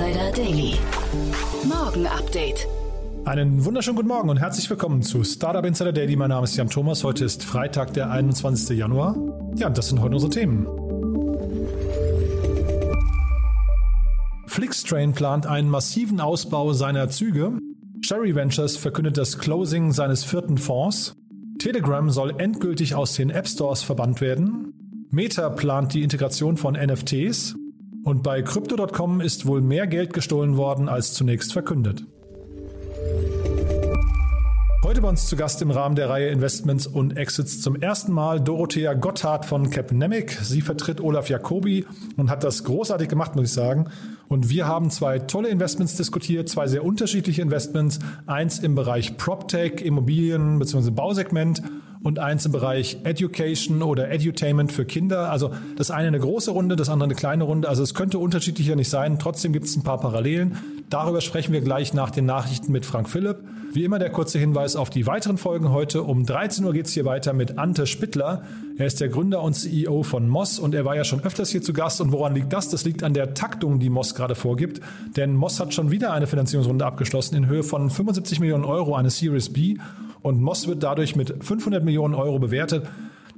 Insider Daily. Morgen Update. Einen wunderschönen guten Morgen und herzlich willkommen zu Startup Insider Daily. Mein Name ist Jan Thomas. Heute ist Freitag, der 21. Januar. Ja, und das sind heute unsere Themen. Flixtrain plant einen massiven Ausbau seiner Züge. Sherry Ventures verkündet das Closing seines vierten Fonds. Telegram soll endgültig aus den App Stores verbannt werden. Meta plant die Integration von NFTs. Und bei Crypto.com ist wohl mehr Geld gestohlen worden als zunächst verkündet. Heute bei uns zu Gast im Rahmen der Reihe Investments und Exits zum ersten Mal Dorothea Gotthard von Capnemic. Sie vertritt Olaf Jacobi und hat das großartig gemacht, muss ich sagen. Und wir haben zwei tolle Investments diskutiert, zwei sehr unterschiedliche Investments. Eins im Bereich PropTech, Immobilien bzw. Bausegment und eins im Bereich Education oder Edutainment für Kinder. Also das eine eine große Runde, das andere eine kleine Runde. Also es könnte unterschiedlicher nicht sein. Trotzdem gibt es ein paar Parallelen. Darüber sprechen wir gleich nach den Nachrichten mit Frank Philipp. Wie immer der kurze Hinweis auf die weiteren Folgen heute. Um 13 Uhr geht es hier weiter mit Ante Spittler. Er ist der Gründer und CEO von Moss und er war ja schon öfters hier zu Gast. Und woran liegt das? Das liegt an der Taktung, die Moss gerade vorgibt. Denn Moss hat schon wieder eine Finanzierungsrunde abgeschlossen in Höhe von 75 Millionen Euro, eine Series B. Und Moss wird dadurch mit 500 Millionen Euro bewertet.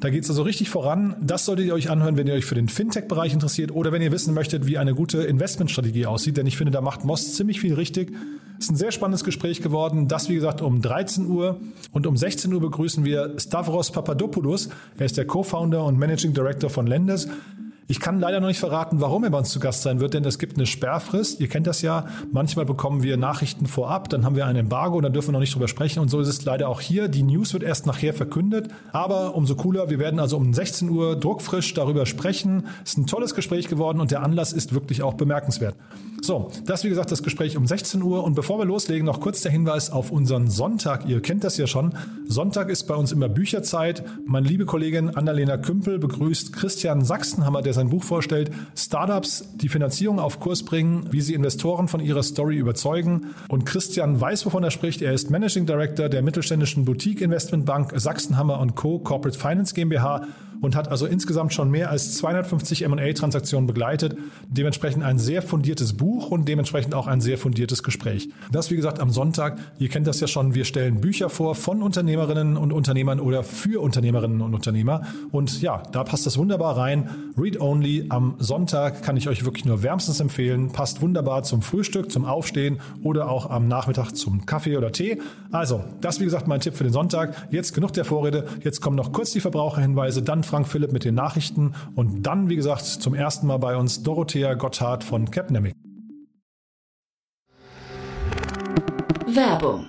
Da geht es also richtig voran. Das solltet ihr euch anhören, wenn ihr euch für den Fintech-Bereich interessiert oder wenn ihr wissen möchtet, wie eine gute Investmentstrategie aussieht. Denn ich finde, da macht Moss ziemlich viel richtig. Ist ein sehr spannendes Gespräch geworden. Das, wie gesagt, um 13 Uhr. Und um 16 Uhr begrüßen wir Stavros Papadopoulos. Er ist der Co-Founder und Managing Director von Lendes. Ich kann leider noch nicht verraten, warum er bei uns zu Gast sein wird, denn es gibt eine Sperrfrist. Ihr kennt das ja. Manchmal bekommen wir Nachrichten vorab, dann haben wir ein Embargo, dann dürfen wir noch nicht drüber sprechen. Und so ist es leider auch hier. Die News wird erst nachher verkündet. Aber umso cooler, wir werden also um 16 Uhr druckfrisch darüber sprechen. Es ist ein tolles Gespräch geworden und der Anlass ist wirklich auch bemerkenswert. So, das wie gesagt das Gespräch um 16 Uhr. Und bevor wir loslegen, noch kurz der Hinweis auf unseren Sonntag. Ihr kennt das ja schon. Sonntag ist bei uns immer Bücherzeit. Meine liebe Kollegin Annalena Kümpel begrüßt Christian Sachsenhammer, der sein Buch vorstellt. Startups, die Finanzierung auf Kurs bringen, wie sie Investoren von ihrer Story überzeugen. Und Christian weiß, wovon er spricht. Er ist Managing Director der mittelständischen Boutique Investmentbank Sachsenhammer Co. Corporate Finance GmbH und hat also insgesamt schon mehr als 250 M&A-Transaktionen begleitet. Dementsprechend ein sehr fundiertes Buch und dementsprechend auch ein sehr fundiertes Gespräch. Das, wie gesagt, am Sonntag. Ihr kennt das ja schon. Wir stellen Bücher vor von Unternehmerinnen und Unternehmern oder für Unternehmerinnen und Unternehmer. Und ja, da passt das wunderbar rein. Read Only am Sonntag kann ich euch wirklich nur wärmstens empfehlen. Passt wunderbar zum Frühstück, zum Aufstehen oder auch am Nachmittag zum Kaffee oder Tee. Also, das, wie gesagt, mein Tipp für den Sonntag. Jetzt genug der Vorrede. Jetzt kommen noch kurz die Verbraucherhinweise, dann Frank Philipp mit den Nachrichten und dann, wie gesagt, zum ersten Mal bei uns Dorothea Gotthard von Capnemic. Werbung.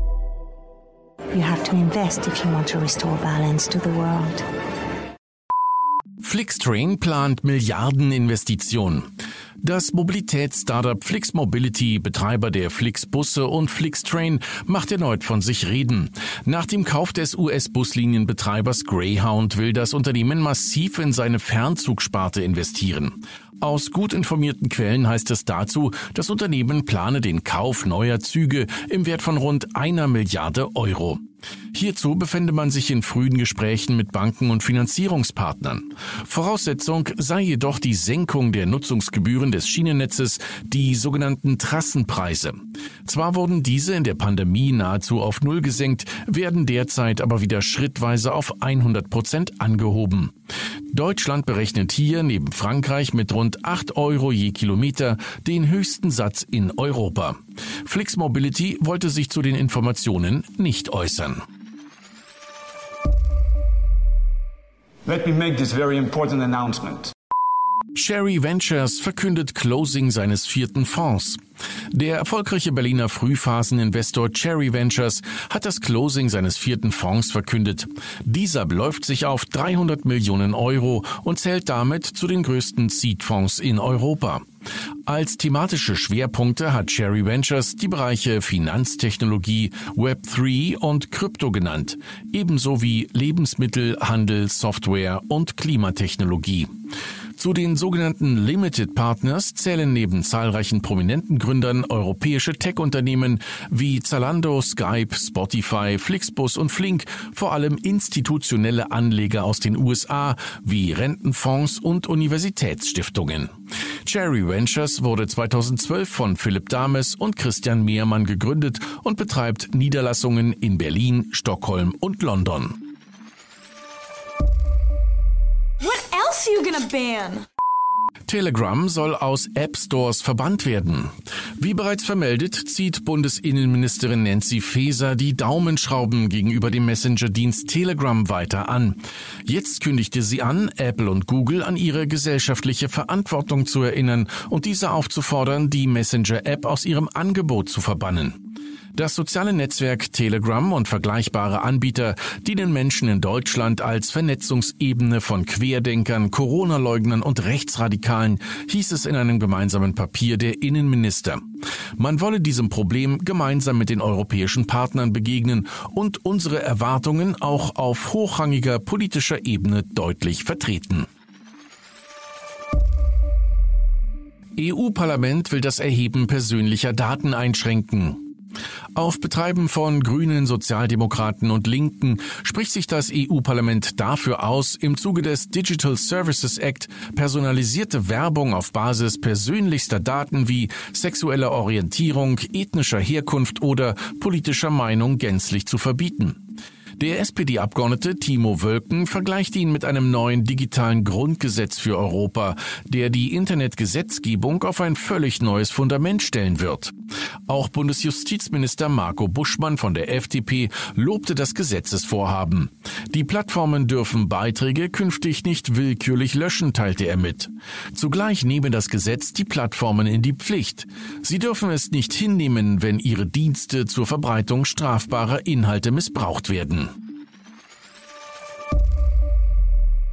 You have to invest if you want to restore balance to the world. Flixtrain plant Milliardeninvestitionen. Das Mobilitätsstartup Flix Mobility, Betreiber der Flix-Busse und Flixtrain, macht erneut von sich reden. Nach dem Kauf des US-Buslinienbetreibers Greyhound will das Unternehmen massiv in seine Fernzugsparte investieren. Aus gut informierten Quellen heißt es dazu, das Unternehmen plane den Kauf neuer Züge im Wert von rund einer Milliarde Euro. Hierzu befände man sich in frühen Gesprächen mit Banken und Finanzierungspartnern. Voraussetzung sei jedoch die Senkung der Nutzungsgebühren des Schienennetzes, die sogenannten Trassenpreise. Zwar wurden diese in der Pandemie nahezu auf Null gesenkt, werden derzeit aber wieder schrittweise auf 100 Prozent angehoben. Deutschland berechnet hier neben Frankreich mit rund 8 Euro je Kilometer den höchsten Satz in Europa. Flix Mobility wollte sich zu den Informationen nicht äußern. Let me make this very important announcement. Sherry Ventures verkündet Closing seines vierten Fonds. Der erfolgreiche Berliner Frühphaseninvestor Cherry Ventures hat das Closing seines vierten Fonds verkündet. Dieser beläuft sich auf 300 Millionen Euro und zählt damit zu den größten Seed-Fonds in Europa. Als thematische Schwerpunkte hat Cherry Ventures die Bereiche Finanztechnologie, Web3 und Krypto genannt, ebenso wie Lebensmittel, Handel, Software und Klimatechnologie. Zu den sogenannten Limited Partners zählen neben zahlreichen prominenten Gründern europäische Tech-Unternehmen wie Zalando, Skype, Spotify, Flixbus und Flink, vor allem institutionelle Anleger aus den USA wie Rentenfonds und Universitätsstiftungen. Cherry Ventures wurde 2012 von Philipp Dames und Christian Mehrmann gegründet und betreibt Niederlassungen in Berlin, Stockholm und London. What else are you gonna ban? Telegram soll aus App Stores verbannt werden. Wie bereits vermeldet, zieht Bundesinnenministerin Nancy Faeser die Daumenschrauben gegenüber dem Messenger-Dienst Telegram weiter an. Jetzt kündigte sie an, Apple und Google an ihre gesellschaftliche Verantwortung zu erinnern und diese aufzufordern, die Messenger-App aus ihrem Angebot zu verbannen. Das soziale Netzwerk Telegram und vergleichbare Anbieter dienen Menschen in Deutschland als Vernetzungsebene von Querdenkern, Corona-Leugnern und Rechtsradikalen, hieß es in einem gemeinsamen Papier der Innenminister. Man wolle diesem Problem gemeinsam mit den europäischen Partnern begegnen und unsere Erwartungen auch auf hochrangiger politischer Ebene deutlich vertreten. EU-Parlament will das Erheben persönlicher Daten einschränken. Auf Betreiben von Grünen, Sozialdemokraten und Linken spricht sich das EU-Parlament dafür aus, im Zuge des Digital Services Act personalisierte Werbung auf Basis persönlichster Daten wie sexueller Orientierung, ethnischer Herkunft oder politischer Meinung gänzlich zu verbieten. Der SPD-Abgeordnete Timo Wölken vergleicht ihn mit einem neuen digitalen Grundgesetz für Europa, der die Internetgesetzgebung auf ein völlig neues Fundament stellen wird. Auch Bundesjustizminister Marco Buschmann von der FDP lobte das Gesetzesvorhaben. Die Plattformen dürfen Beiträge künftig nicht willkürlich löschen, teilte er mit. Zugleich nehme das Gesetz die Plattformen in die Pflicht. Sie dürfen es nicht hinnehmen, wenn ihre Dienste zur Verbreitung strafbarer Inhalte missbraucht werden.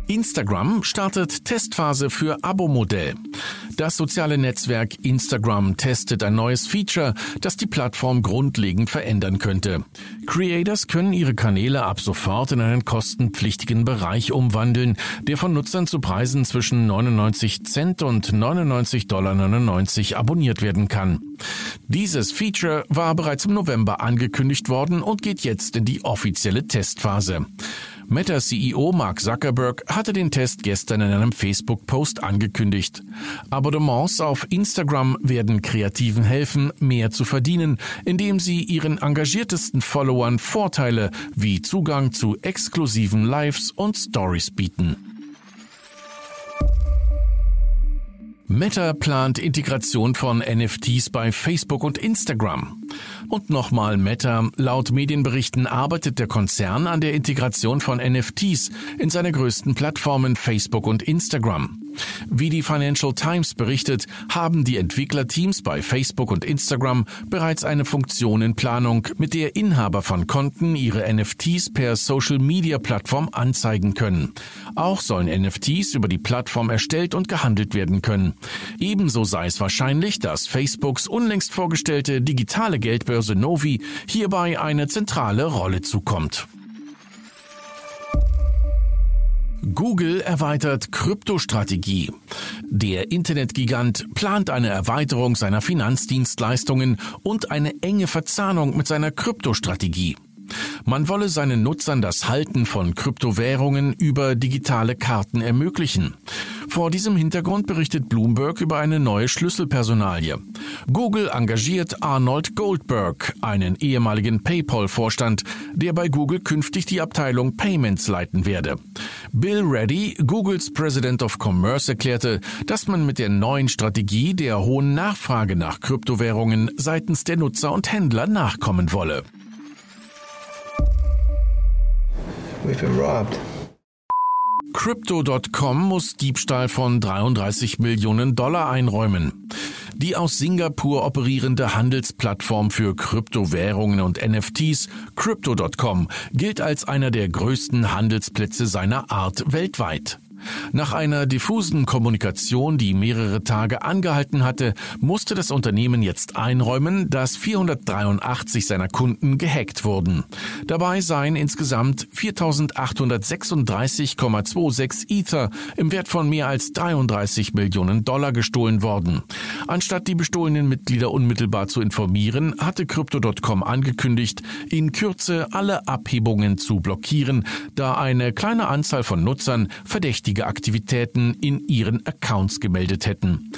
Instagram startet Testphase für Abo-Modell. Das soziale Netzwerk Instagram testet ein neues Feature, das die Plattform grundlegend verändern könnte. Creators können ihre Kanäle ab sofort in einen kostenpflichtigen Bereich umwandeln, der von Nutzern zu Preisen zwischen 99 Cent und 99,99 Dollar abonniert werden kann. Dieses Feature war bereits im November angekündigt worden und geht jetzt in die offizielle Testphase. Meta-CEO Mark Zuckerberg hatte den Test gestern in einem Facebook-Post angekündigt. Abonnements auf Instagram werden Kreativen helfen, mehr zu verdienen, indem sie ihren engagiertesten Followern Vorteile wie Zugang zu exklusiven Lives und Stories bieten. Meta plant Integration von NFTs bei Facebook und Instagram. Und nochmal Meta. Laut Medienberichten arbeitet der Konzern an der Integration von NFTs in seine größten Plattformen Facebook und Instagram. Wie die Financial Times berichtet, haben die Entwicklerteams bei Facebook und Instagram bereits eine Funktion in Planung, mit der Inhaber von Konten ihre NFTs per Social Media Plattform anzeigen können. Auch sollen NFTs über die Plattform erstellt und gehandelt werden können. Ebenso sei es wahrscheinlich, dass Facebooks unlängst vorgestellte digitale Geldbörse Novi hierbei eine zentrale Rolle zukommt. Google erweitert Kryptostrategie. Der Internetgigant plant eine Erweiterung seiner Finanzdienstleistungen und eine enge Verzahnung mit seiner Kryptostrategie. Man wolle seinen Nutzern das Halten von Kryptowährungen über digitale Karten ermöglichen. Vor diesem Hintergrund berichtet Bloomberg über eine neue Schlüsselpersonalie. Google engagiert Arnold Goldberg, einen ehemaligen PayPal-Vorstand, der bei Google künftig die Abteilung Payments leiten werde. Bill Reddy, Googles President of Commerce, erklärte, dass man mit der neuen Strategie der hohen Nachfrage nach Kryptowährungen seitens der Nutzer und Händler nachkommen wolle. We've been robbed. Crypto.com muss Diebstahl von 33 Millionen Dollar einräumen. Die aus Singapur operierende Handelsplattform für Kryptowährungen und NFTs, Crypto.com, gilt als einer der größten Handelsplätze seiner Art weltweit. Nach einer diffusen Kommunikation, die mehrere Tage angehalten hatte, musste das Unternehmen jetzt einräumen, dass 483 seiner Kunden gehackt wurden. Dabei seien insgesamt 4.836,26 Ether im Wert von mehr als 33 Millionen Dollar gestohlen worden. Anstatt die bestohlenen Mitglieder unmittelbar zu informieren, hatte Crypto.com angekündigt, in Kürze alle Abhebungen zu blockieren, da eine kleine Anzahl von Nutzern verdächtig verdächtige Aktivitäten in ihren Accounts gemeldet hätten.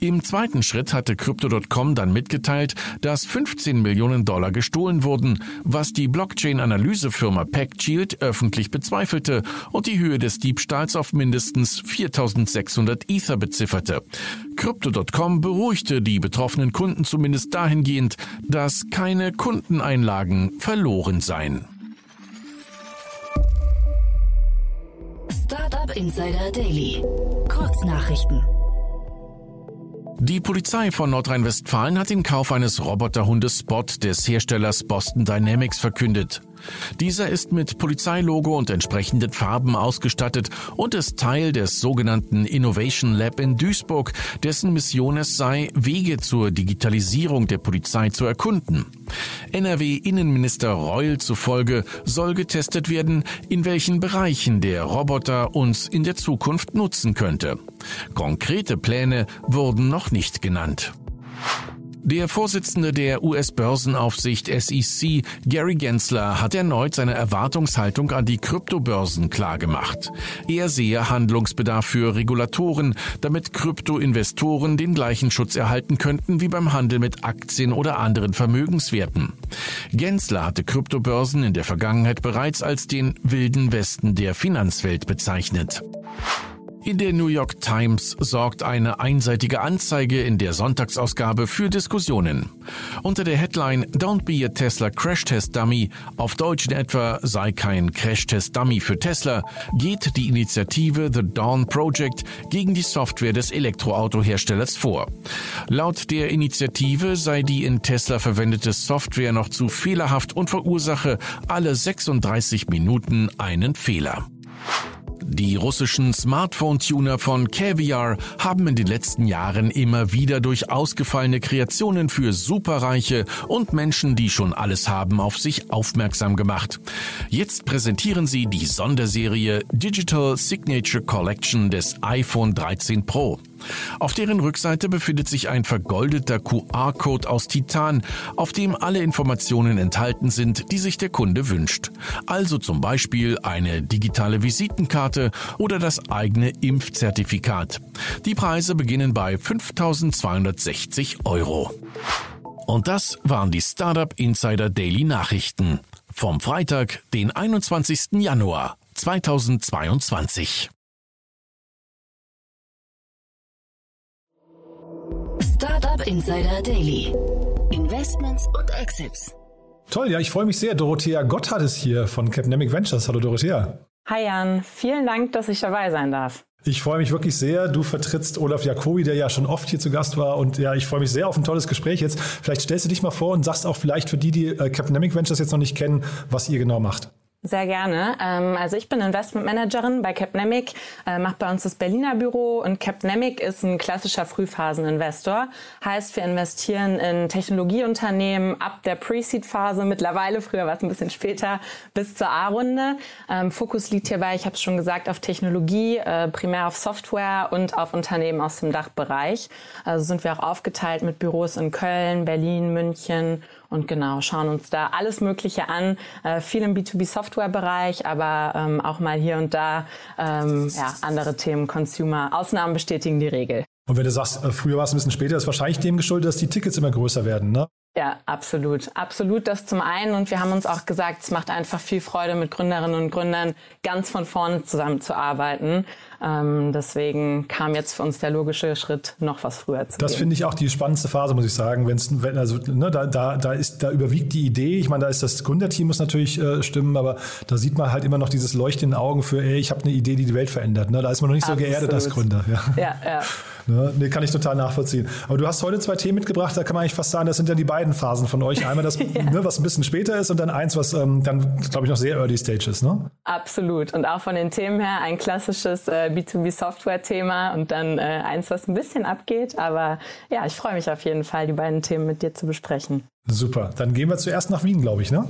Im zweiten Schritt hatte Crypto.com dann mitgeteilt, dass 15 Millionen Dollar gestohlen wurden, was die Blockchain-Analysefirma PackShield öffentlich bezweifelte und die Höhe des Diebstahls auf mindestens 4600 Ether bezifferte. Crypto.com beruhigte die betroffenen Kunden zumindest dahingehend, dass keine Kundeneinlagen verloren seien. Startup Insider Daily. Kurznachrichten. Die Polizei von Nordrhein-Westfalen hat den Kauf eines Roboterhundes Spot des Herstellers Boston Dynamics verkündet. Dieser ist mit Polizeilogo und entsprechenden Farben ausgestattet und ist Teil des sogenannten Innovation Lab in Duisburg, dessen Mission es sei, Wege zur Digitalisierung der Polizei zu erkunden. NRW-Innenminister Reul zufolge soll getestet werden, in welchen Bereichen der Roboter uns in der Zukunft nutzen könnte. Konkrete Pläne wurden noch nicht genannt. Der Vorsitzende der US-Börsenaufsicht SEC, Gary Gensler, hat erneut seine Erwartungshaltung an die Kryptobörsen klargemacht. Er sehe Handlungsbedarf für Regulatoren, damit Kryptoinvestoren den gleichen Schutz erhalten könnten wie beim Handel mit Aktien oder anderen Vermögenswerten. Gensler hatte Kryptobörsen in der Vergangenheit bereits als den wilden Westen der Finanzwelt bezeichnet. In der New York Times sorgt eine einseitige Anzeige in der Sonntagsausgabe für Diskussionen. Unter der Headline Don't be a Tesla Crash Test Dummy, auf Deutsch in etwa sei kein Crash Test Dummy für Tesla, geht die Initiative The Dawn Project gegen die Software des Elektroautoherstellers vor. Laut der Initiative sei die in Tesla verwendete Software noch zu fehlerhaft und verursache alle 36 Minuten einen Fehler. Die russischen Smartphone-Tuner von Caviar haben in den letzten Jahren immer wieder durch ausgefallene Kreationen für Superreiche und Menschen, die schon alles haben, auf sich aufmerksam gemacht. Jetzt präsentieren sie die Sonderserie Digital Signature Collection des iPhone 13 Pro. Auf deren Rückseite befindet sich ein vergoldeter QR-Code aus Titan, auf dem alle Informationen enthalten sind, die sich der Kunde wünscht. Also zum Beispiel eine digitale Visitenkarte oder das eigene Impfzertifikat. Die Preise beginnen bei 5260 Euro. Und das waren die Startup Insider Daily Nachrichten vom Freitag, den 21. Januar 2022. Startup Insider Daily. Investments und Exits. Toll, ja, ich freue mich sehr. Dorothea Gotthard ist hier von Capnemic Ventures. Hallo Dorothea. Hi Jan, vielen Dank, dass ich dabei sein darf. Ich freue mich wirklich sehr. Du vertrittst Olaf Jacobi, der ja schon oft hier zu Gast war. Und ja, ich freue mich sehr auf ein tolles Gespräch jetzt. Vielleicht stellst du dich mal vor und sagst auch vielleicht für die, die äh, Capnemic Ventures jetzt noch nicht kennen, was ihr genau macht. Sehr gerne. Ähm, also ich bin Investment Managerin bei Capnemic, äh, mache bei uns das Berliner Büro und Capnemic ist ein klassischer Frühphaseninvestor. Heißt, wir investieren in Technologieunternehmen ab der Pre-Seed-Phase, mittlerweile, früher war es ein bisschen später, bis zur A-Runde. Ähm, Fokus liegt hierbei, ich habe es schon gesagt, auf Technologie, äh, primär auf Software und auf Unternehmen aus dem Dachbereich. Also sind wir auch aufgeteilt mit Büros in Köln, Berlin, München und genau, schauen uns da alles Mögliche an, äh, viel im B2B-Software-Bereich, aber ähm, auch mal hier und da ähm, ja, andere Themen, Consumer. Ausnahmen bestätigen die Regel. Und wenn du sagst, äh, früher war es ein bisschen später, ist wahrscheinlich dem geschuldet, dass die Tickets immer größer werden, ne? Ja, absolut. Absolut das zum einen. Und wir haben uns auch gesagt, es macht einfach viel Freude, mit Gründerinnen und Gründern ganz von vorne zusammenzuarbeiten. Ähm, deswegen kam jetzt für uns der logische Schritt, noch was früher zu Das finde ich auch die spannendste Phase, muss ich sagen. Wenn's, wenn, also, ne, da, da, da, ist, da überwiegt die Idee. Ich meine, da ist das Gründerteam muss natürlich äh, stimmen, aber da sieht man halt immer noch dieses Leuchten in den Augen für, ey, ich habe eine Idee, die die Welt verändert. Ne? Da ist man noch nicht Absolut. so geerdet als Gründer. Ja, ja. ja. Ne? Nee, kann ich total nachvollziehen. Aber du hast heute zwei Themen mitgebracht, da kann man eigentlich fast sagen, das sind ja die beiden Phasen von euch. Einmal das, ja. ne, was ein bisschen später ist und dann eins, was ähm, dann, glaube ich, noch sehr early stage ist. Ne? Absolut. Und auch von den Themen her ein klassisches äh, B2B-Software-Thema und dann äh, eins, was ein bisschen abgeht. Aber ja, ich freue mich auf jeden Fall, die beiden Themen mit dir zu besprechen. Super. Dann gehen wir zuerst nach Wien, glaube ich, ne?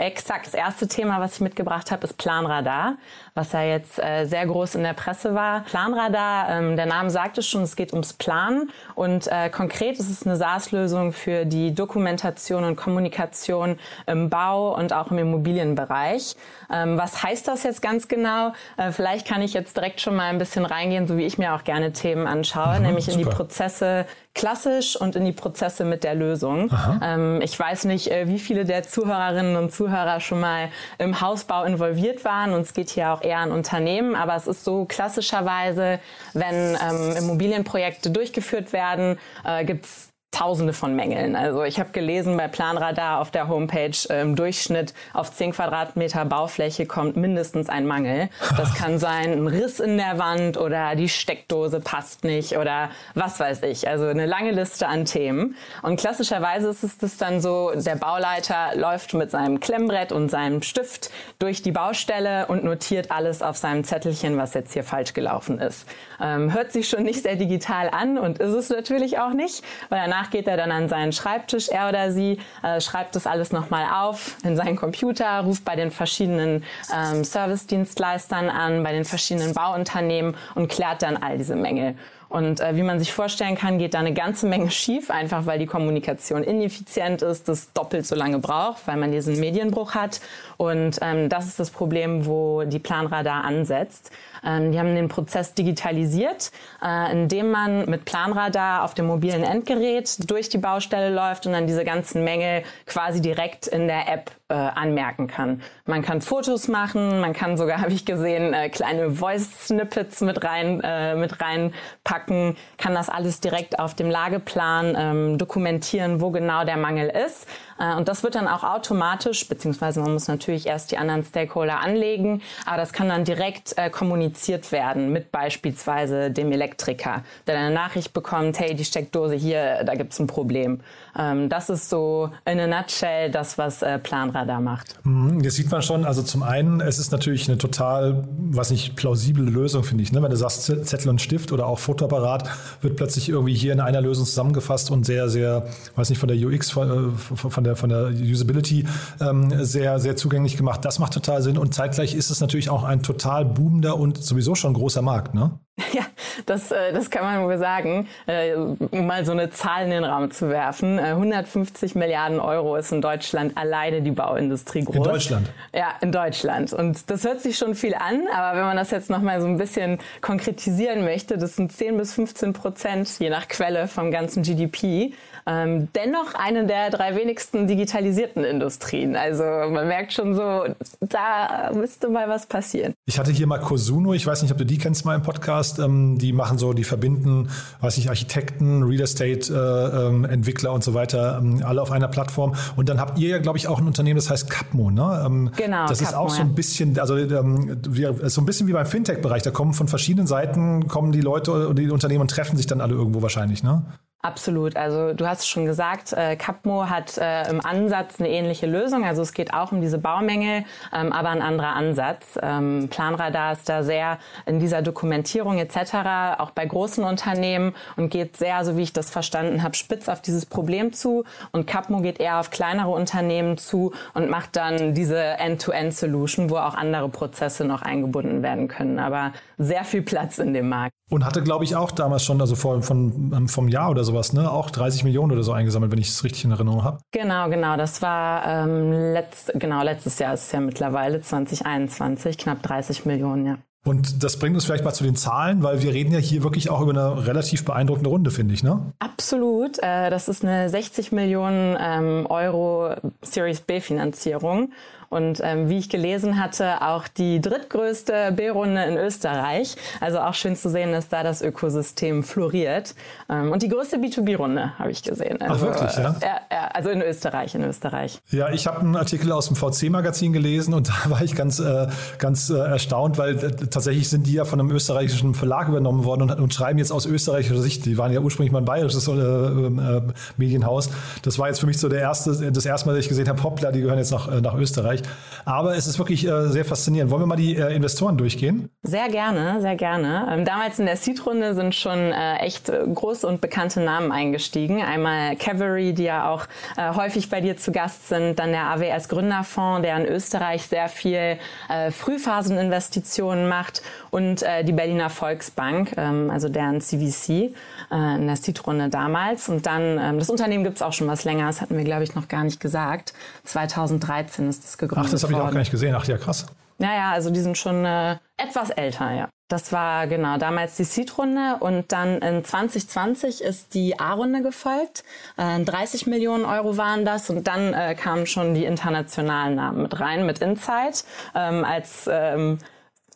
Exakt. Das erste Thema, was ich mitgebracht habe, ist Planradar, was ja jetzt äh, sehr groß in der Presse war. Planradar, ähm, der Name sagt es schon, es geht ums Planen und äh, konkret ist es eine SaaS-Lösung für die Dokumentation und Kommunikation im Bau und auch im Immobilienbereich. Ähm, was heißt das jetzt ganz genau? Äh, vielleicht kann ich jetzt direkt schon mal ein bisschen reingehen, so wie ich mir auch gerne Themen anschaue, mhm, nämlich super. in die Prozesse klassisch und in die Prozesse mit der Lösung. Ähm, ich weiß nicht, äh, wie viele der Zuhörerinnen und Zuhörer schon mal im Hausbau involviert waren und es geht hier auch eher an Unternehmen, aber es ist so klassischerweise, wenn ähm, Immobilienprojekte durchgeführt werden, äh, gibt es Tausende von Mängeln. Also ich habe gelesen bei Planradar auf der Homepage im Durchschnitt auf 10 Quadratmeter Baufläche kommt mindestens ein Mangel. Das kann sein ein Riss in der Wand oder die Steckdose passt nicht oder was weiß ich. Also eine lange Liste an Themen. Und klassischerweise ist es das dann so, der Bauleiter läuft mit seinem Klemmbrett und seinem Stift durch die Baustelle und notiert alles auf seinem Zettelchen, was jetzt hier falsch gelaufen ist. Ähm, hört sich schon nicht sehr digital an und ist es natürlich auch nicht, weil danach geht er dann an seinen Schreibtisch, er oder sie, äh, schreibt das alles nochmal auf in seinen Computer, ruft bei den verschiedenen ähm, Service-Dienstleistern an, bei den verschiedenen Bauunternehmen und klärt dann all diese Mängel. Und äh, wie man sich vorstellen kann, geht da eine ganze Menge schief, einfach weil die Kommunikation ineffizient ist, das doppelt so lange braucht, weil man diesen Medienbruch hat. Und ähm, das ist das Problem, wo die Planradar ansetzt. Ähm, die haben den Prozess digitalisiert, äh, indem man mit Planradar auf dem mobilen Endgerät durch die Baustelle läuft und dann diese ganzen Mängel quasi direkt in der App äh, anmerken kann. Man kann Fotos machen, man kann sogar, habe ich gesehen, äh, kleine Voice-Snippets mit rein äh, mit reinpacken, kann das alles direkt auf dem Lageplan ähm, dokumentieren, wo genau der Mangel ist. Äh, und das wird dann auch automatisch, beziehungsweise man muss natürlich erst die anderen Stakeholder anlegen, aber das kann dann direkt äh, kommuniziert werden mit beispielsweise dem Elektriker, der eine Nachricht bekommt, hey, die Steckdose hier, da gibt's ein Problem. Ähm, das ist so in a nutshell das, was äh, Planradar macht. Mhm, das sieht man schon. Also zum einen, es ist natürlich eine total, was nicht plausible Lösung, finde ich. Ne? Wenn du sagst Zettel und Stift oder auch Fotoapparat, wird plötzlich irgendwie hier in einer Lösung zusammengefasst und sehr, sehr, weiß nicht, von der UX, von, von der der, von der Usability ähm, sehr, sehr zugänglich gemacht. Das macht total Sinn und zeitgleich ist es natürlich auch ein total boomender und sowieso schon großer Markt, ne? Ja, das, äh, das kann man wohl sagen. Äh, um mal so eine Zahl in den Raum zu werfen. 150 äh, Milliarden Euro ist in Deutschland alleine die Bauindustrie groß. In Deutschland? Ja, in Deutschland. Und das hört sich schon viel an, aber wenn man das jetzt nochmal so ein bisschen konkretisieren möchte, das sind 10 bis 15 Prozent, je nach Quelle, vom ganzen GDP ähm, dennoch eine der drei wenigsten digitalisierten Industrien. Also man merkt schon so, da müsste mal was passieren. Ich hatte hier mal Cosuno, ich weiß nicht, ob du die kennst mal im Podcast, ähm, die machen so, die verbinden, weiß ich, Architekten, Real Estate äh, ähm, Entwickler und so weiter, ähm, alle auf einer Plattform. Und dann habt ihr ja, glaube ich, auch ein Unternehmen, das heißt Capmo, ne? Ähm, genau. Das Capmo, ist auch so ein bisschen, also ähm, wir, so ein bisschen wie beim Fintech-Bereich. Da kommen von verschiedenen Seiten kommen die Leute und die Unternehmen und treffen sich dann alle irgendwo wahrscheinlich, ne? Absolut. Also du hast schon gesagt, äh, Capmo hat äh, im Ansatz eine ähnliche Lösung. Also es geht auch um diese Baumängel, ähm, aber ein anderer Ansatz. Ähm, Planradar ist da sehr in dieser Dokumentierung etc. auch bei großen Unternehmen und geht sehr, so wie ich das verstanden habe, spitz auf dieses Problem zu. Und Capmo geht eher auf kleinere Unternehmen zu und macht dann diese End-to-End-Solution, wo auch andere Prozesse noch eingebunden werden können. Aber sehr viel Platz in dem Markt. Und hatte, glaube ich, auch damals schon, also vor, von, ähm, vom Jahr oder sowas, ne, auch 30 Millionen oder so eingesammelt, wenn ich es richtig in Erinnerung habe. Genau, genau. Das war ähm, letzt, genau, letztes Jahr ist es ja mittlerweile 2021, knapp 30 Millionen, ja. Und das bringt uns vielleicht mal zu den Zahlen, weil wir reden ja hier wirklich auch über eine relativ beeindruckende Runde, finde ich, ne? Absolut. Äh, das ist eine 60 Millionen ähm, Euro Series B Finanzierung. Und ähm, wie ich gelesen hatte, auch die drittgrößte B-Runde in Österreich. Also auch schön zu sehen, dass da das Ökosystem floriert. Ähm, und die größte B2B-Runde habe ich gesehen. Also, Ach wirklich, ja? Äh, äh, also in Österreich, in Österreich. Ja, ich habe einen Artikel aus dem VC-Magazin gelesen und da war ich ganz, äh, ganz äh, erstaunt, weil tatsächlich sind die ja von einem österreichischen Verlag übernommen worden und, und, schreiben jetzt aus österreichischer Sicht. Die waren ja ursprünglich mal ein bayerisches äh, äh, Medienhaus. Das war jetzt für mich so der erste, das erste Mal, dass ich gesehen habe, hoppla, die gehören jetzt nach, nach Österreich. Bereich. Aber es ist wirklich äh, sehr faszinierend. Wollen wir mal die äh, Investoren durchgehen? Sehr gerne, sehr gerne. Ähm, damals in der Seed-Runde sind schon äh, echt äh, große und bekannte Namen eingestiegen. Einmal Cavalry, die ja auch äh, häufig bei dir zu Gast sind. Dann der AWS Gründerfonds, der in Österreich sehr viel äh, Frühphaseninvestitionen macht. Und die Berliner Volksbank, ähm, also deren CVC in der Seed-Runde damals. Und dann, ähm, das Unternehmen gibt es auch schon was länger. Das hatten wir, glaube ich, noch gar nicht gesagt. 2013 ist es gegründet Ach, das habe ich auch gar nicht gesehen. Ach ja, krass. Ja, ja, also die sind schon äh, etwas älter, ja. Das war genau damals die Seed-Runde und dann in 2020 ist die A-Runde gefolgt. Äh, 30 Millionen Euro waren das und dann äh, kamen schon die internationalen Namen mit rein, mit Insight ähm, als ähm,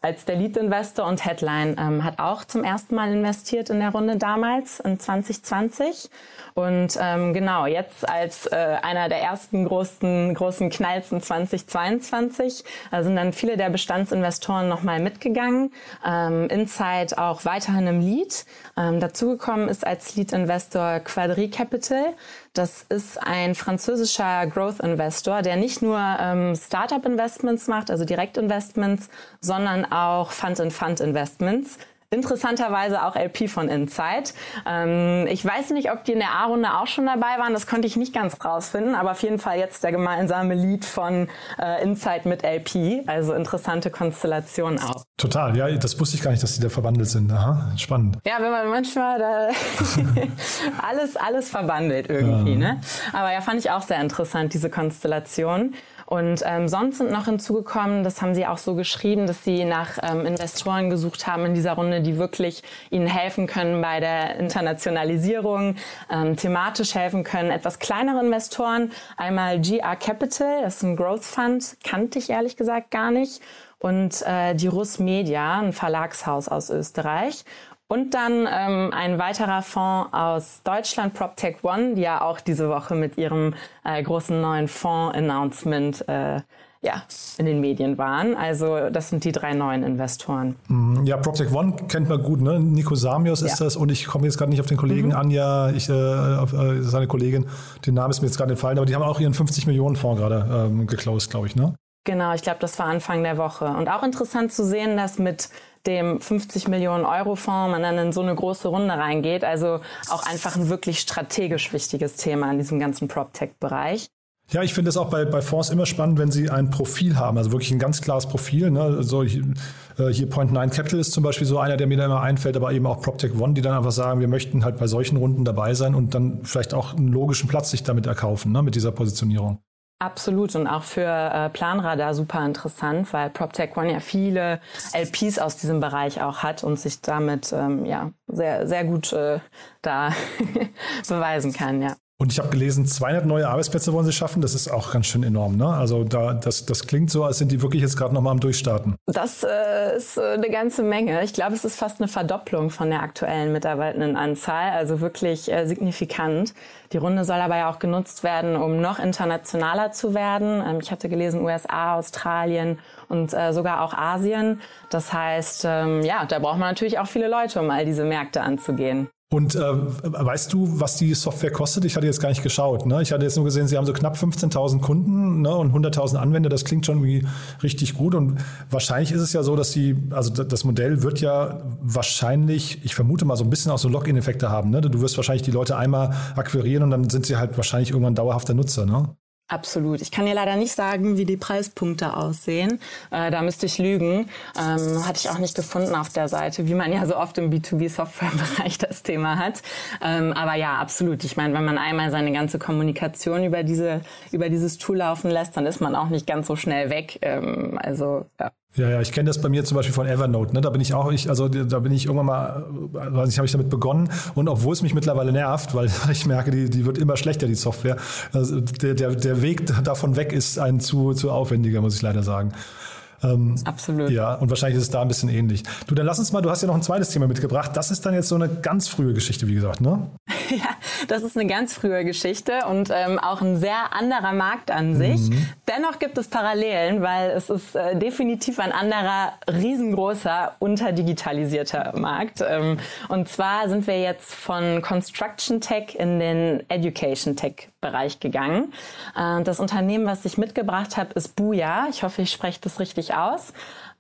als der Lead-Investor und Headline ähm, hat auch zum ersten Mal investiert in der Runde damals in 2020 und ähm, genau, jetzt als äh, einer der ersten großen, großen Knalls in 2022 äh, sind dann viele der Bestandsinvestoren nochmal mitgegangen. Ähm, Insight auch weiterhin im Lead. Ähm, dazugekommen ist als Lead-Investor Quadri Capital. Das ist ein französischer Growth-Investor, der nicht nur ähm, Startup-Investments macht, also Direktinvestments, sondern auch Fund-in-Fund-Investments interessanterweise auch LP von Insight. Ähm, ich weiß nicht, ob die in der A-Runde auch schon dabei waren, das konnte ich nicht ganz rausfinden, aber auf jeden Fall jetzt der gemeinsame Lead von äh, Insight mit LP, also interessante Konstellation auch. Total, ja, das wusste ich gar nicht, dass die da verwandelt sind. Aha, spannend. Ja, wenn man manchmal da alles, alles verwandelt irgendwie, ja. ne? Aber ja, fand ich auch sehr interessant, diese Konstellation. Und ähm, sonst sind noch hinzugekommen, das haben sie auch so geschrieben, dass sie nach ähm, Investoren gesucht haben in dieser Runde, die wirklich ihnen helfen können bei der Internationalisierung, ähm, thematisch helfen können. Etwas kleinere Investoren, einmal GR Capital, das ist ein Growth Fund, kannte ich ehrlich gesagt gar nicht. Und äh, die Russ Media, ein Verlagshaus aus Österreich. Und dann ähm, ein weiterer Fonds aus Deutschland, PropTech One, die ja auch diese Woche mit ihrem äh, großen neuen Fonds-Announcement äh, ja, in den Medien waren. Also das sind die drei neuen Investoren. Mhm. Ja, PropTech One kennt man gut, ne? Nico Samios ist ja. das und ich komme jetzt gerade nicht auf den Kollegen mhm. Anja, ich, äh, äh, seine Kollegin, den Namen ist mir jetzt gerade entfallen, aber die haben auch ihren 50 Millionen Fonds gerade ähm, geclosed, glaube ich, ne? Genau, ich glaube, das war Anfang der Woche. Und auch interessant zu sehen, dass mit dem 50 Millionen Euro Fonds man dann in so eine große Runde reingeht. Also auch einfach ein wirklich strategisch wichtiges Thema in diesem ganzen PropTech-Bereich. Ja, ich finde es auch bei, bei Fonds immer spannend, wenn sie ein Profil haben, also wirklich ein ganz klares Profil. Ne? Also hier, äh, hier Point Nine Capital ist zum Beispiel so einer, der mir da immer einfällt, aber eben auch PropTech One, die dann einfach sagen, wir möchten halt bei solchen Runden dabei sein und dann vielleicht auch einen logischen Platz sich damit erkaufen, ne? mit dieser Positionierung. Absolut und auch für äh, Planradar super interessant, weil PropTech One ja viele LPs aus diesem Bereich auch hat und sich damit ähm, ja sehr sehr gut äh, da beweisen kann, ja. Und ich habe gelesen, 200 neue Arbeitsplätze wollen sie schaffen. Das ist auch ganz schön enorm. Ne? Also da, das, das klingt so, als sind die wirklich jetzt gerade nochmal am Durchstarten. Das äh, ist äh, eine ganze Menge. Ich glaube, es ist fast eine Verdopplung von der aktuellen Mitarbeitendenanzahl. Also wirklich äh, signifikant. Die Runde soll aber ja auch genutzt werden, um noch internationaler zu werden. Ähm, ich hatte gelesen, USA, Australien und äh, sogar auch Asien. Das heißt, ähm, ja, da braucht man natürlich auch viele Leute, um all diese Märkte anzugehen. Und äh, weißt du, was die Software kostet? Ich hatte jetzt gar nicht geschaut. Ne? Ich hatte jetzt nur gesehen, sie haben so knapp 15.000 Kunden ne? und 100.000 Anwender. Das klingt schon wie richtig gut. Und wahrscheinlich ist es ja so, dass sie, also das Modell wird ja wahrscheinlich, ich vermute mal, so ein bisschen auch so Login-Effekte haben. Ne? Du wirst wahrscheinlich die Leute einmal akquirieren und dann sind sie halt wahrscheinlich irgendwann dauerhafter Nutzer. Ne? Absolut. Ich kann dir leider nicht sagen, wie die Preispunkte aussehen. Äh, da müsste ich lügen. Ähm, hatte ich auch nicht gefunden auf der Seite, wie man ja so oft im B2B-Software-Bereich das Thema hat. Ähm, aber ja, absolut. Ich meine, wenn man einmal seine ganze Kommunikation über diese über dieses Tool laufen lässt, dann ist man auch nicht ganz so schnell weg. Ähm, also ja. Ja, ja, ich kenne das bei mir zum Beispiel von Evernote. Ne? Da bin ich auch, ich, also da bin ich irgendwann mal, weiß nicht, habe ich damit begonnen. Und obwohl es mich mittlerweile nervt, weil ich merke, die, die wird immer schlechter, die Software. Also der, der, der Weg davon weg ist ein zu, zu aufwendiger, muss ich leider sagen. Ähm, Absolut. Ja, und wahrscheinlich ist es da ein bisschen ähnlich. Du, dann lass uns mal, du hast ja noch ein zweites Thema mitgebracht. Das ist dann jetzt so eine ganz frühe Geschichte, wie gesagt, ne? ja, das ist eine ganz frühe Geschichte und ähm, auch ein sehr anderer Markt an sich. Mhm. Dennoch gibt es Parallelen, weil es ist äh, definitiv ein anderer, riesengroßer, unterdigitalisierter Markt. Ähm, und zwar sind wir jetzt von Construction Tech in den Education Tech Bereich gegangen. Äh, das Unternehmen, was ich mitgebracht habe, ist Buja. Ich hoffe, ich spreche das richtig aus.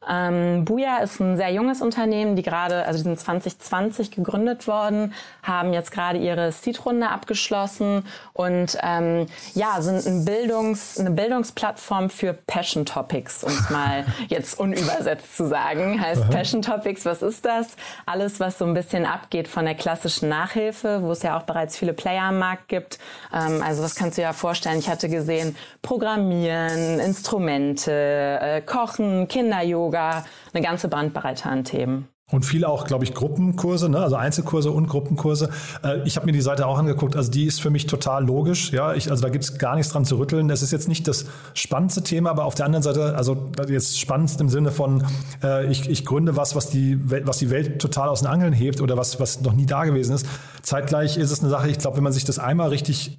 Ähm, Buja ist ein sehr junges Unternehmen, die gerade, also die sind 2020 gegründet worden, haben jetzt gerade ihre Seed-Runde abgeschlossen und ähm, ja, sind ein Bildungs-, eine Bildungsplattform für Passion Topics, um es mal jetzt unübersetzt zu sagen. Heißt Aha. Passion Topics, was ist das? Alles, was so ein bisschen abgeht von der klassischen Nachhilfe, wo es ja auch bereits viele Player am Markt gibt. Ähm, also was kannst du dir ja vorstellen? Ich hatte gesehen, Programmieren, Instrumente, äh, Kochen, Kinder-Yoga, Yoga, eine ganze Bandbreite an Themen. Und viele auch, glaube ich, Gruppenkurse, ne? also Einzelkurse und Gruppenkurse. Äh, ich habe mir die Seite auch angeguckt, also die ist für mich total logisch. Ja, ich, also da gibt es gar nichts dran zu rütteln. Das ist jetzt nicht das spannendste Thema, aber auf der anderen Seite, also jetzt spannend im Sinne von, äh, ich, ich gründe was, was die, was die Welt total aus den Angeln hebt oder was, was noch nie da gewesen ist. Zeitgleich ist es eine Sache, ich glaube, wenn man sich das einmal richtig,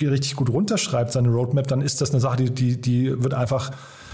richtig gut runterschreibt, seine Roadmap, dann ist das eine Sache, die, die, die wird einfach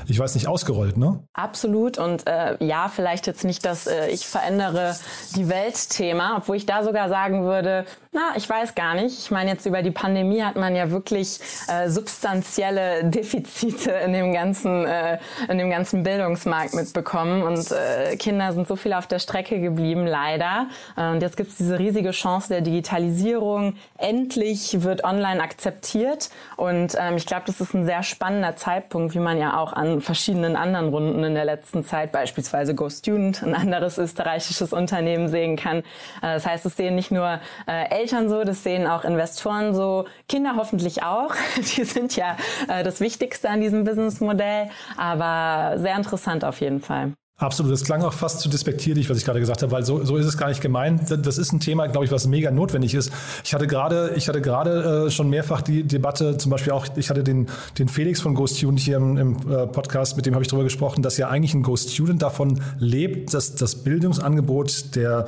ich weiß nicht, ausgerollt, ne? Absolut. Und äh, ja, vielleicht jetzt nicht das äh, Ich verändere die Welt-Thema, obwohl ich da sogar sagen würde, na, ich weiß gar nicht. Ich meine, jetzt über die Pandemie hat man ja wirklich äh, substanzielle Defizite in dem ganzen, äh, in dem ganzen Bildungsmarkt mitbekommen. Und äh, Kinder sind so viel auf der Strecke geblieben, leider. Und jetzt gibt es diese riesige Chance der Digitalisierung. Endlich wird online akzeptiert. Und ähm, ich glaube, das ist ein sehr spannender Zeitpunkt, wie man ja auch an verschiedenen anderen Runden in der letzten Zeit, beispielsweise Go Student, ein anderes österreichisches Unternehmen sehen kann. Äh, das heißt, es sehen nicht nur äh, Eltern so, das sehen auch Investoren so, Kinder hoffentlich auch. Die sind ja äh, das Wichtigste an diesem Businessmodell, aber sehr interessant auf jeden Fall. Absolut, das klang auch fast zu despektierlich, was ich gerade gesagt habe, weil so, so ist es gar nicht gemeint. Das ist ein Thema, glaube ich, was mega notwendig ist. Ich hatte gerade, ich hatte gerade äh, schon mehrfach die Debatte, zum Beispiel auch, ich hatte den, den Felix von Go Student hier im, im äh, Podcast, mit dem habe ich darüber gesprochen, dass ja eigentlich ein Go Student davon lebt, dass das Bildungsangebot der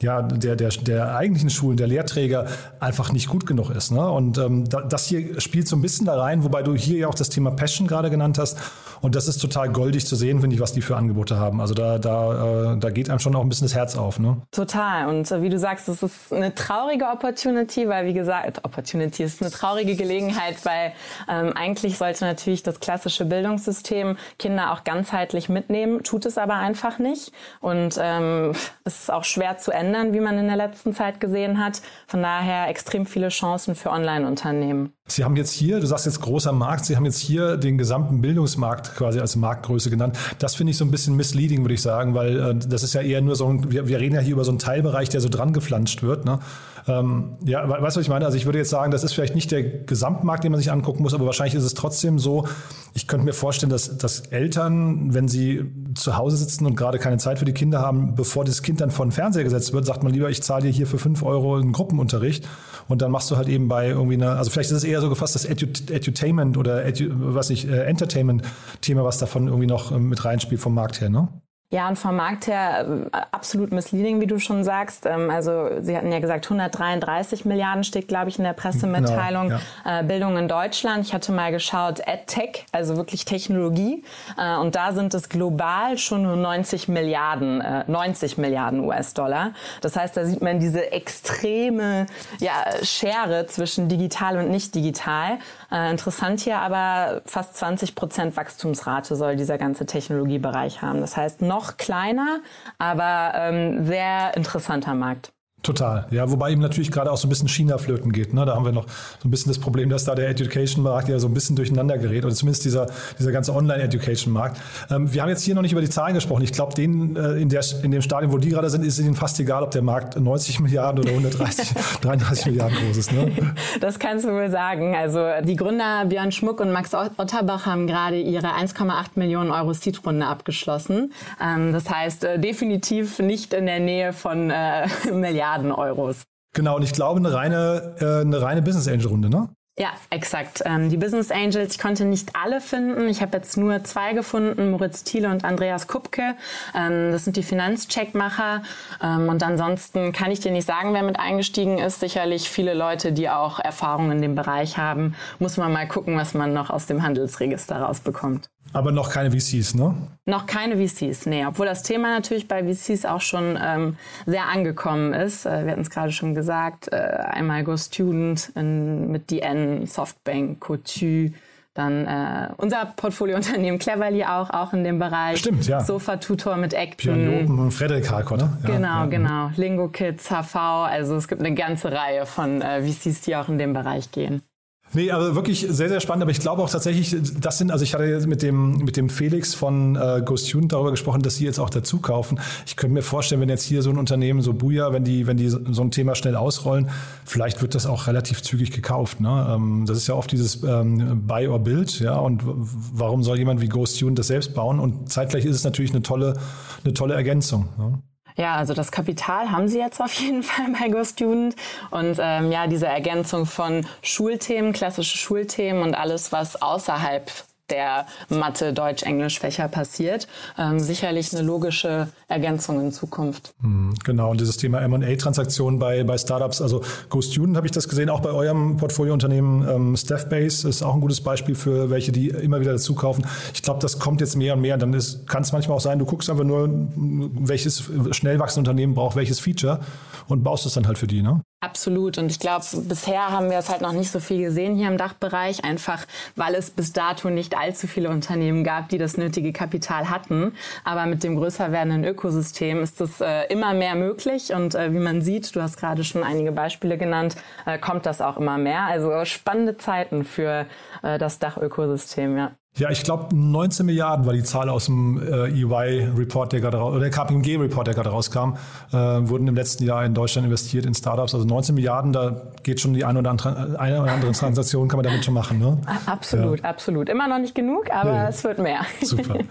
ja, der, der, der eigentlichen Schulen, der Lehrträger einfach nicht gut genug ist. Ne? Und ähm, das hier spielt so ein bisschen da rein, wobei du hier ja auch das Thema Passion gerade genannt hast. Und das ist total goldig zu sehen, finde ich, was die für Angebote haben. Also da, da, äh, da geht einem schon auch ein bisschen das Herz auf. Ne? Total. Und äh, wie du sagst, das ist eine traurige Opportunity, weil wie gesagt, Opportunity ist eine traurige Gelegenheit, weil ähm, eigentlich sollte natürlich das klassische Bildungssystem Kinder auch ganzheitlich mitnehmen, tut es aber einfach nicht. Und ähm, es ist auch schwer zu ändern, wie man in der letzten Zeit gesehen hat. Von daher extrem viele Chancen für Online-Unternehmen. Sie haben jetzt hier, du sagst jetzt großer Markt, Sie haben jetzt hier den gesamten Bildungsmarkt quasi als Marktgröße genannt. Das finde ich so ein bisschen misleading, würde ich sagen, weil äh, das ist ja eher nur so ein, wir, wir reden ja hier über so einen Teilbereich, der so dran geflanscht wird. Ne? Ähm, ja, weißt du, was ich meine? Also ich würde jetzt sagen, das ist vielleicht nicht der Gesamtmarkt, den man sich angucken muss, aber wahrscheinlich ist es trotzdem so. Ich könnte mir vorstellen, dass, dass Eltern, wenn sie zu Hause sitzen und gerade keine Zeit für die Kinder haben, bevor das Kind dann vor den Fernseher gesetzt wird, sagt man lieber, ich zahle dir hier für fünf Euro einen Gruppenunterricht und dann machst du halt eben bei irgendwie einer, also vielleicht ist es eher so gefasst, das Edutainment oder Edu, was nicht, äh, Entertainment-Thema, was davon irgendwie noch ähm, mit reinspielt vom Markt her, ne? Ja, und vom Markt her äh, absolut misleading, wie du schon sagst. Ähm, also Sie hatten ja gesagt, 133 Milliarden steht, glaube ich, in der Pressemitteilung. Genau, ja. Äh, Bildung in Deutschland. Ich hatte mal geschaut, EdTech, also wirklich Technologie. Äh, und da sind es global schon nur 90 Milliarden, 90 Milliarden US-Dollar. Das heißt, da sieht man diese extreme ja, Schere zwischen digital und nicht digital. Interessant hier aber, fast 20 Prozent Wachstumsrate soll dieser ganze Technologiebereich haben. Das heißt, noch noch kleiner, aber ähm, sehr interessanter Markt. Total. Ja, wobei ihm natürlich gerade auch so ein bisschen China flöten geht. Ne? Da haben wir noch so ein bisschen das Problem, dass da der Education-Markt ja so ein bisschen durcheinander gerät oder zumindest dieser, dieser ganze Online-Education-Markt. Ähm, wir haben jetzt hier noch nicht über die Zahlen gesprochen. Ich glaube, denen äh, in, der, in dem Stadium, wo die gerade sind, ist ihnen fast egal, ob der Markt 90 Milliarden oder 130, 33 Milliarden groß ist. Ne? Das kannst du wohl sagen. Also die Gründer Björn Schmuck und Max Otterbach haben gerade ihre 1,8 Millionen Euro Seed-Runde abgeschlossen. Ähm, das heißt, äh, definitiv nicht in der Nähe von äh, Milliarden. Milliarden Euros. Genau, und ich glaube, eine reine, äh, eine reine Business Angel Runde, ne? Ja, exakt. Ähm, die Business Angels, ich konnte nicht alle finden. Ich habe jetzt nur zwei gefunden, Moritz Thiele und Andreas Kupke. Ähm, das sind die Finanzcheckmacher. Ähm, und ansonsten kann ich dir nicht sagen, wer mit eingestiegen ist. Sicherlich viele Leute, die auch Erfahrungen in dem Bereich haben. Muss man mal gucken, was man noch aus dem Handelsregister rausbekommt. Aber noch keine VCs, ne? Noch keine VCs, nee. Obwohl das Thema natürlich bei VCs auch schon ähm, sehr angekommen ist. Äh, wir hatten es gerade schon gesagt. Äh, einmal Go Student in, mit DN, Softbank, Cotu, dann äh, unser Portfoliounternehmen Cleverly auch, auch in dem Bereich. Stimmt, ja. Sofa Tutor mit Acton. Lopen und Frederik Harkor, ne? Ja, genau, ja. genau. Lingo Kids, HV. Also es gibt eine ganze Reihe von äh, VCs, die auch in dem Bereich gehen. Nee, also wirklich sehr, sehr spannend. Aber ich glaube auch tatsächlich, das sind, also ich hatte jetzt mit dem, mit dem Felix von äh, Ghost Student darüber gesprochen, dass sie jetzt auch dazu kaufen. Ich könnte mir vorstellen, wenn jetzt hier so ein Unternehmen, so Buja, wenn die, wenn die so ein Thema schnell ausrollen, vielleicht wird das auch relativ zügig gekauft. Ne? Ähm, das ist ja oft dieses ähm, Buy or Build, ja. Und warum soll jemand wie Ghost Student das selbst bauen? Und zeitgleich ist es natürlich eine tolle, eine tolle Ergänzung. Ne? Ja, also das Kapital haben sie jetzt auf jeden Fall bei Go Student. Und ähm, ja, diese Ergänzung von Schulthemen, klassische Schulthemen und alles, was außerhalb der Mathe, Deutsch, Englisch Fächer passiert. Ähm, sicherlich eine logische Ergänzung in Zukunft. Mhm, genau, und dieses Thema M&A-Transaktionen bei, bei Startups, also GoStudent habe ich das gesehen, auch bei eurem Portfoliounternehmen ähm, Staffbase ist auch ein gutes Beispiel für welche, die immer wieder dazu kaufen. Ich glaube, das kommt jetzt mehr und mehr. Dann kann es manchmal auch sein, du guckst einfach nur, welches schnell wachsende Unternehmen braucht welches Feature und baust es dann halt für die, ne? Absolut. Und ich glaube, bisher haben wir es halt noch nicht so viel gesehen hier im Dachbereich, einfach weil es bis dato nicht allzu viele Unternehmen gab, die das nötige Kapital hatten. Aber mit dem größer werdenden Ökosystem ist es äh, immer mehr möglich. Und äh, wie man sieht, du hast gerade schon einige Beispiele genannt, äh, kommt das auch immer mehr. Also spannende Zeiten für äh, das Dachökosystem, ja. Ja, ich glaube 19 Milliarden war die Zahl aus dem äh, EY-Report, der gerade oder der KPMG-Report, der gerade rauskam, äh, wurden im letzten Jahr in Deutschland investiert in Startups. Also 19 Milliarden, da geht schon die eine oder andere, eine oder andere Transaktion kann man damit schon machen. Ne? Absolut, ja. absolut. Immer noch nicht genug, aber ja. es wird mehr. Super.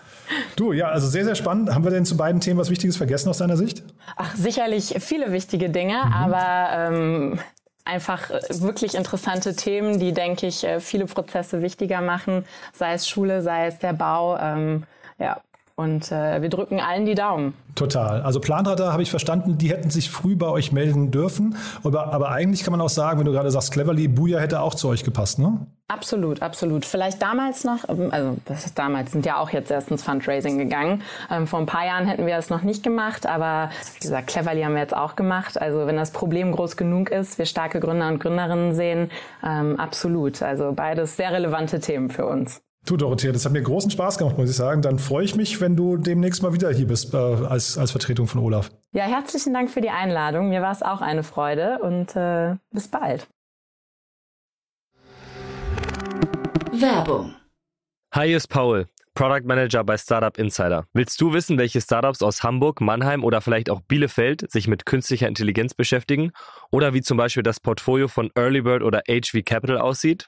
Du, ja, also sehr, sehr spannend. Haben wir denn zu beiden Themen was Wichtiges vergessen aus deiner Sicht? Ach, sicherlich viele wichtige Dinge, mhm. aber ähm, einfach äh, wirklich interessante Themen, die, denke ich, äh, viele Prozesse wichtiger machen, sei es Schule, sei es der Bau. Ähm, ja, und äh, wir drücken allen die Daumen. Total. Also Planradar habe ich verstanden, die hätten sich früh bei euch melden dürfen. Aber, aber eigentlich kann man auch sagen, wenn du gerade sagst, Cleverly, Buja hätte auch zu euch gepasst, ne? Absolut, absolut. Vielleicht damals noch, ähm, also das ist damals, sind ja auch jetzt erst ins Fundraising gegangen. Ähm, vor ein paar Jahren hätten wir das noch nicht gemacht, aber wie gesagt, Cleverly haben wir jetzt auch gemacht. Also wenn das Problem groß genug ist, wir starke Gründer und Gründerinnen sehen, ähm, absolut. Also beides sehr relevante Themen für uns. Du, Dorothea, das hat mir großen Spaß gemacht, muss ich sagen. Dann freue ich mich, wenn du demnächst mal wieder hier bist äh, als, als Vertretung von Olaf. Ja, herzlichen Dank für die Einladung. Mir war es auch eine Freude und äh, bis bald. Werbung. Hi, hier ist Paul, Product Manager bei Startup Insider. Willst du wissen, welche Startups aus Hamburg, Mannheim oder vielleicht auch Bielefeld sich mit künstlicher Intelligenz beschäftigen? Oder wie zum Beispiel das Portfolio von Earlybird oder HV Capital aussieht?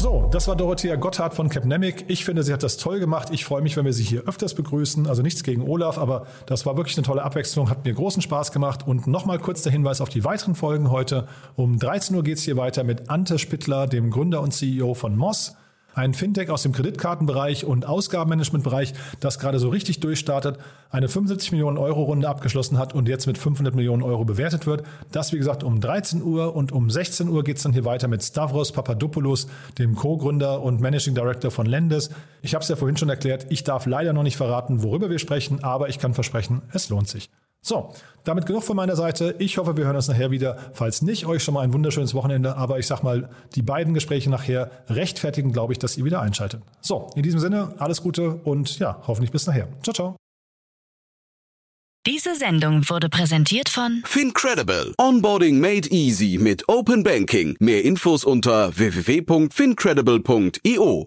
So, das war Dorothea Gotthard von Capnemic. Ich finde, sie hat das toll gemacht. Ich freue mich, wenn wir sie hier öfters begrüßen. Also nichts gegen Olaf, aber das war wirklich eine tolle Abwechslung, hat mir großen Spaß gemacht. Und nochmal kurz der Hinweis auf die weiteren Folgen heute. Um 13 Uhr geht es hier weiter mit Ante Spittler, dem Gründer und CEO von Moss. Ein Fintech aus dem Kreditkartenbereich und Ausgabenmanagementbereich, das gerade so richtig durchstartet, eine 75 Millionen Euro Runde abgeschlossen hat und jetzt mit 500 Millionen Euro bewertet wird. Das wie gesagt um 13 Uhr und um 16 Uhr geht es dann hier weiter mit Stavros Papadopoulos, dem Co-Gründer und Managing Director von Lendes. Ich habe es ja vorhin schon erklärt, ich darf leider noch nicht verraten, worüber wir sprechen, aber ich kann versprechen, es lohnt sich. So, damit genug von meiner Seite. Ich hoffe, wir hören uns nachher wieder. Falls nicht, euch schon mal ein wunderschönes Wochenende. Aber ich sag mal, die beiden Gespräche nachher rechtfertigen, glaube ich, dass ihr wieder einschaltet. So, in diesem Sinne, alles Gute und ja, hoffentlich bis nachher. Ciao, ciao. Diese Sendung wurde präsentiert von Fincredible. Onboarding made easy mit Open Banking. Mehr Infos unter www.fincredible.io.